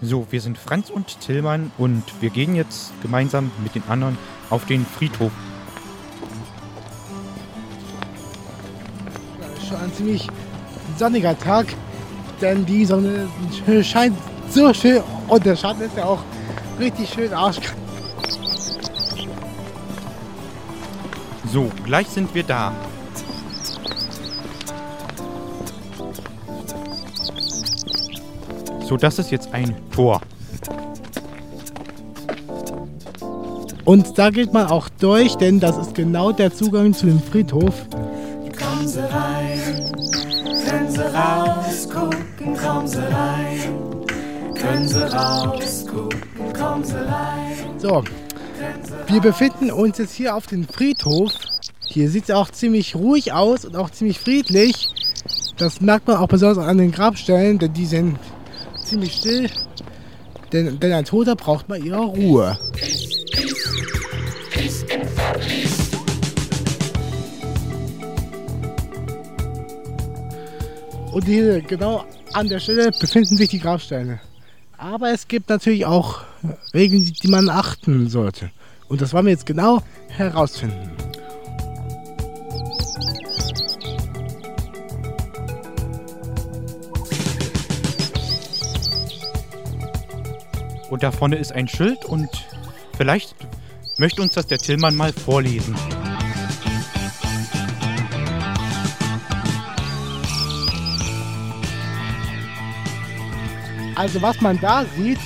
So, wir sind Franz und Tillmann und wir gehen jetzt gemeinsam mit den anderen auf den Friedhof. Schon ein ziemlich sonniger Tag, denn die Sonne scheint so schön und der Schatten ist ja auch richtig schön arschkalt. So, gleich sind wir da. So, das ist jetzt ein Tor. Und da geht man auch durch, denn das ist genau der Zugang zu dem Friedhof. Kommen Sie rein, können Sie rausgucken, kommen Sie rein, können Sie rausgucken, kommen Sie rein. So, wir befinden uns jetzt hier auf dem Friedhof. Hier sieht es auch ziemlich ruhig aus und auch ziemlich friedlich. Das merkt man auch besonders an den Grabstellen, denn die sind ziemlich still. Denn, denn ein Toter braucht mal ihre Ruhe. Und hier genau an der Stelle befinden sich die Grabsteine. Aber es gibt natürlich auch Regeln, die man achten sollte. Und das wollen wir jetzt genau herausfinden. Und da vorne ist ein Schild und vielleicht möchte uns das der Tillmann mal vorlesen. Also was man da sieht,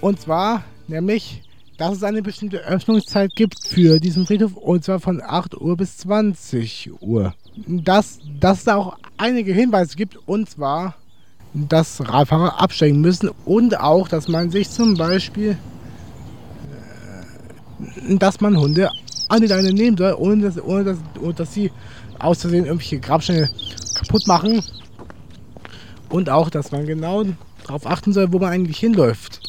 und zwar nämlich, dass es eine bestimmte Öffnungszeit gibt für diesen Friedhof, und zwar von 8 Uhr bis 20 Uhr. Dass, dass es da auch einige Hinweise gibt, und zwar, dass Radfahrer absteigen müssen und auch, dass man sich zum Beispiel, äh, dass man Hunde an die Leine nehmen soll, ohne dass, ohne dass, ohne dass sie aus Versehen irgendwelche Grabsteine kaputt machen. Und auch, dass man genau darauf achten soll, wo man eigentlich hinläuft.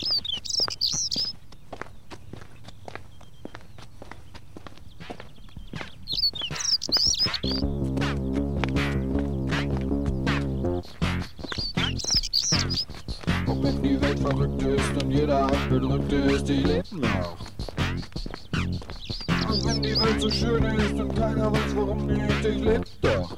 Wenn die Welt verrückt ist und jeder abgedrückt ist, die leben noch. Und wenn die Welt so schön ist und keiner weiß warum nicht, ich leb doch.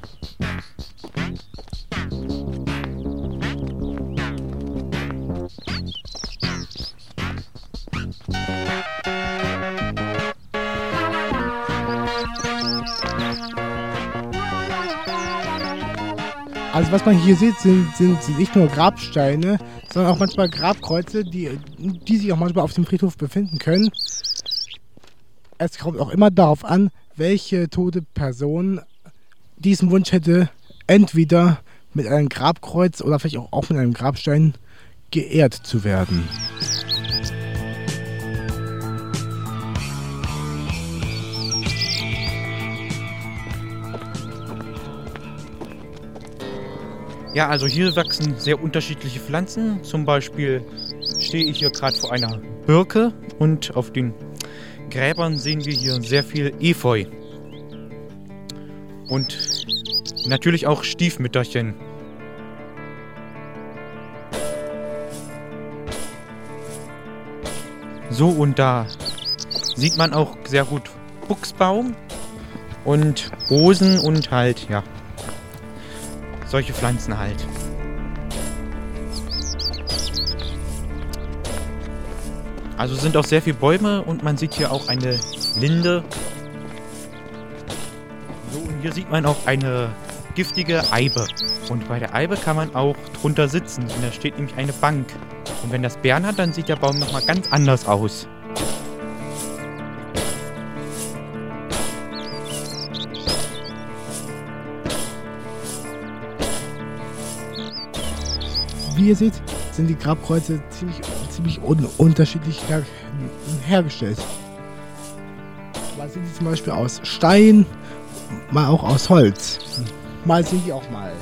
Also was man hier sieht, sind, sind nicht nur Grabsteine, sondern auch manchmal Grabkreuze, die, die sich auch manchmal auf dem Friedhof befinden können. Es kommt auch immer darauf an, welche tote Person diesen Wunsch hätte, entweder mit einem Grabkreuz oder vielleicht auch, auch mit einem Grabstein geehrt zu werden. Ja, also hier wachsen sehr unterschiedliche Pflanzen. Zum Beispiel stehe ich hier gerade vor einer Birke und auf den Gräbern sehen wir hier sehr viel Efeu. Und natürlich auch Stiefmütterchen. So, und da sieht man auch sehr gut Buchsbaum und Rosen und halt, ja, solche Pflanzen halt. Also sind auch sehr viele Bäume und man sieht hier auch eine Linde. So, und hier sieht man auch eine giftige Eibe. Und bei der Eibe kann man auch drunter sitzen. Und da steht nämlich eine Bank. Und wenn das Bären hat, dann sieht der Baum nochmal ganz anders aus. Wie ihr seht, sind die Grabkreuze ziemlich, ziemlich un unterschiedlich her hergestellt. Mal sind die zum Beispiel aus Stein, mal auch aus Holz. Mal sind die auch mal äh,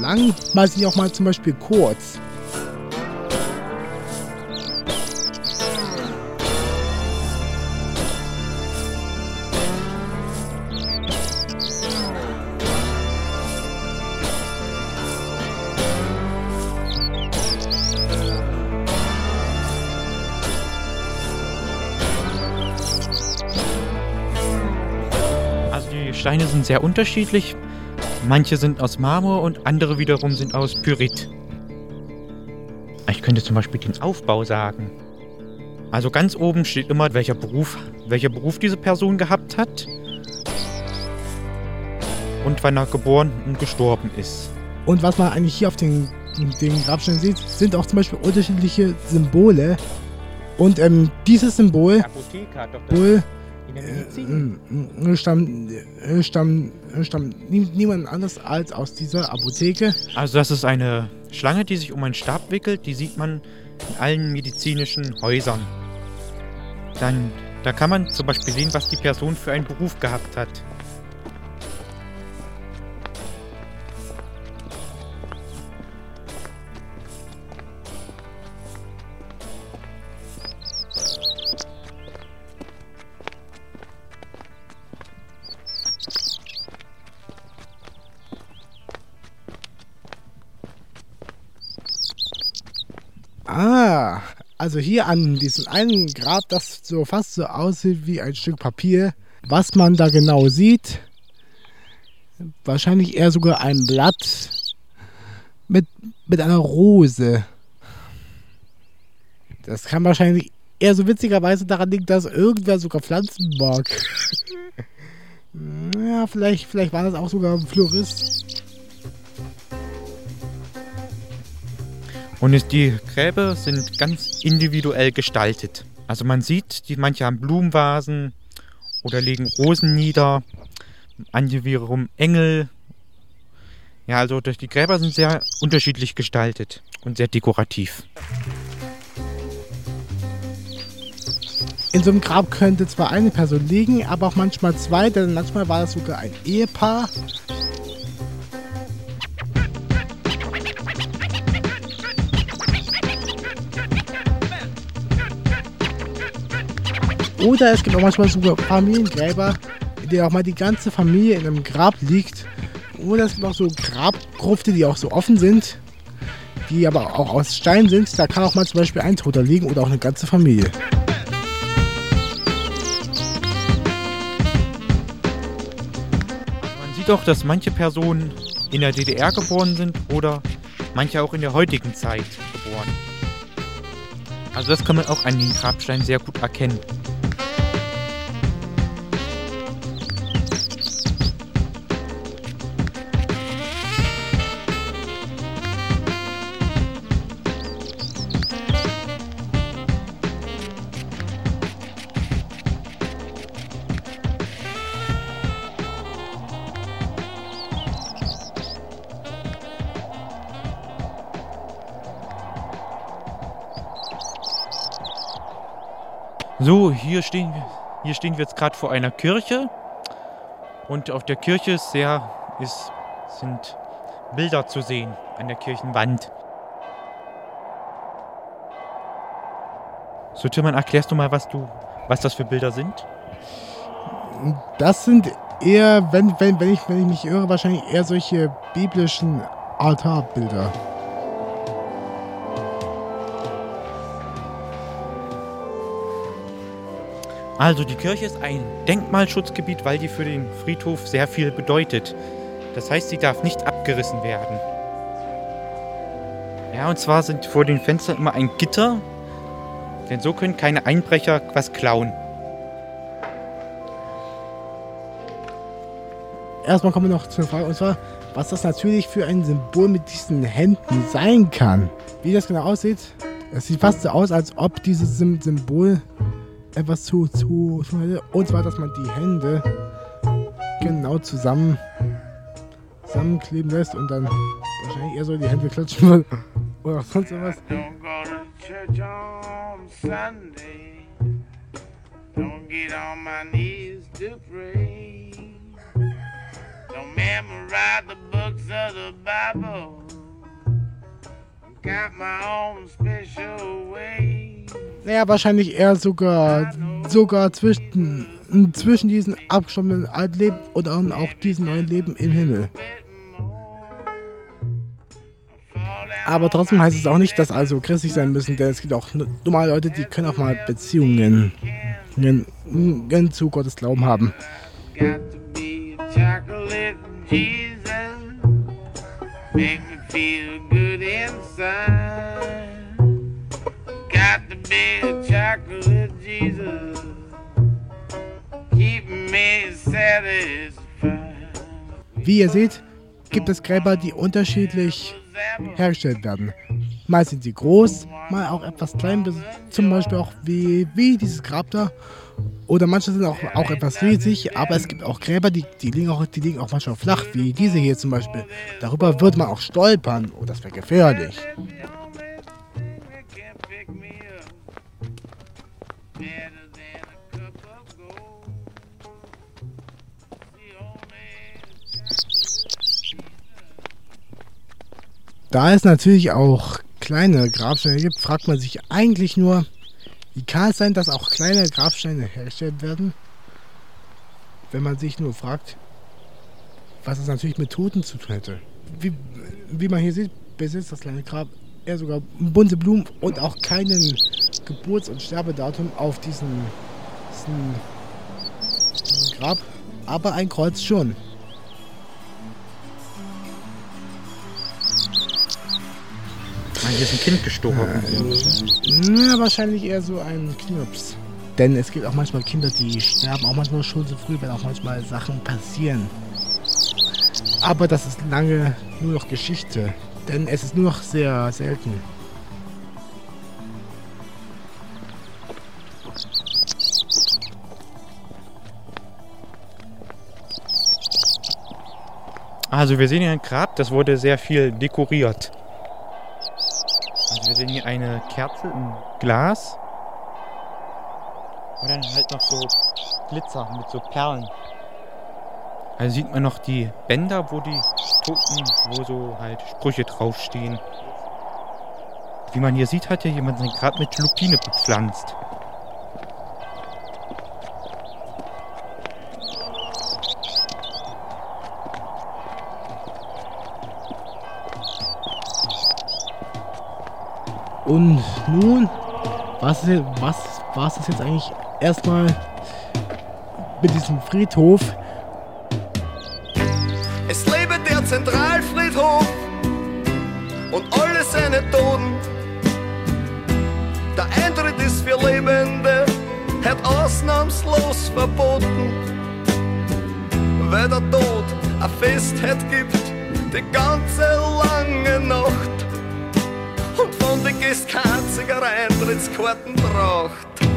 lang, mal sind die auch mal zum Beispiel kurz. Steine sind sehr unterschiedlich. Manche sind aus Marmor und andere wiederum sind aus Pyrit. Ich könnte zum Beispiel den Aufbau sagen. Also ganz oben steht immer, welcher Beruf, welcher Beruf diese Person gehabt hat und wann er geboren und gestorben ist. Und was man eigentlich hier auf den, den Grabsteinen sieht, sind auch zum Beispiel unterschiedliche Symbole. Und ähm, dieses Symbol Apotheker, doch Symbol, in der äh, äh, stammt, äh, stammt, äh, stammt nie, niemand anders als aus dieser Apotheke. Also das ist eine Schlange, die sich um einen Stab wickelt. Die sieht man in allen medizinischen Häusern. Dann, da kann man zum Beispiel sehen, was die Person für einen Beruf gehabt hat. Also hier an diesem einen Grab, das so fast so aussieht wie ein Stück Papier. Was man da genau sieht, wahrscheinlich eher sogar ein Blatt mit, mit einer Rose. Das kann wahrscheinlich eher so witzigerweise daran liegen, dass irgendwer sogar Pflanzen mag. Ja, vielleicht, vielleicht war das auch sogar ein Florist. Und die Gräber sind ganz individuell gestaltet. Also man sieht, die, manche haben Blumenvasen oder legen Rosen nieder, andere wiederum Engel. Ja, also die Gräber sind sehr unterschiedlich gestaltet und sehr dekorativ. In so einem Grab könnte zwar eine Person liegen, aber auch manchmal zwei, denn manchmal war das sogar ein Ehepaar. Oder es gibt auch manchmal sogar Familiengräber, in denen auch mal die ganze Familie in einem Grab liegt. Oder es gibt auch so Grabgrufte, die auch so offen sind, die aber auch aus Stein sind. Da kann auch mal zum Beispiel ein Toter liegen oder auch eine ganze Familie. Man sieht auch, dass manche Personen in der DDR geboren sind oder manche auch in der heutigen Zeit geboren. Also das kann man auch an den Grabsteinen sehr gut erkennen. So, hier stehen wir, hier stehen wir jetzt gerade vor einer Kirche. Und auf der Kirche ist sehr, ist, sind Bilder zu sehen an der Kirchenwand. So, Timon, erklärst du mal, was du, was das für Bilder sind? Das sind eher, wenn, wenn, wenn, ich, wenn ich mich irre, wahrscheinlich eher solche biblischen Altarbilder. Also die Kirche ist ein Denkmalschutzgebiet, weil die für den Friedhof sehr viel bedeutet. Das heißt, sie darf nicht abgerissen werden. Ja, und zwar sind vor den Fenstern immer ein Gitter, denn so können keine Einbrecher was klauen. Erstmal kommen wir noch zu einer Frage, und zwar, was das natürlich für ein Symbol mit diesen Händen sein kann. Wie das genau aussieht, es sieht fast so aus, als ob dieses Sym Symbol etwas zu, zu, zu. Und zwar, dass man die Hände genau zusammen zusammenkleben lässt und dann wahrscheinlich eher so die Hände klatschen will. Oder sonst was. Don't memorize the books of the Bible. Got my own special way. Naja, wahrscheinlich eher sogar sogar zwischen, zwischen diesen abgestorbenen Altleben und auch diesem neuen Leben im Himmel. Aber trotzdem heißt es auch nicht, dass also christlich sein müssen, denn es gibt auch normale Leute, die können auch mal Beziehungen zu Gottes Glauben haben. Jesus. Make me feel good inside. Big chocolate Jesus. Keep me satisfied. Wie ihr seht, gibt es Gräber, die unterschiedlich hergestellt werden. Mal sind sie groß, mal auch etwas klein, zum Beispiel auch wie, wie dieses Grab da. Oder manche sind auch, auch etwas riesig, aber es gibt auch Gräber, die, die, liegen auch, die liegen auch manchmal flach, wie diese hier zum Beispiel. Darüber würde man auch stolpern. Oh, das wäre gefährlich. Da es natürlich auch kleine Grabsteine gibt, fragt man sich eigentlich nur, wie kann es sein, dass auch kleine Grabsteine hergestellt werden? Wenn man sich nur fragt, was es natürlich mit Toten zu tun hätte. Wie, wie man hier sieht, besitzt das kleine Grab eher sogar bunte Blumen und auch keinen Geburts- und Sterbedatum auf diesem, diesem Grab, aber ein Kreuz schon. Hier ist ein Kind gestorben. Na, wahrscheinlich eher so ein Knirps. Denn es gibt auch manchmal Kinder, die sterben auch manchmal schon so früh, wenn auch manchmal Sachen passieren. Aber das ist lange nur noch Geschichte. Denn es ist nur noch sehr selten. Also wir sehen hier ein Grab, das wurde sehr viel dekoriert. Also wir sehen hier eine Kerze im Glas. Und dann halt noch so Glitzer mit so Perlen. Also sieht man noch die Bänder, wo die Toten, wo so halt Sprüche draufstehen. Wie man hier sieht, hat hier jemand sein Grab mit Lupine bepflanzt. Und nun, was ist, was, was ist jetzt eigentlich erstmal mit diesem Friedhof? Es lebe der Zentralfriedhof und alle seine Toten. Der Eintritt ist für Lebende, hat ausnahmslos verboten. Weil der Tod ein Festheit gibt, die ganze lange Nacht. Und von kein einziger Eintrittskarten braucht.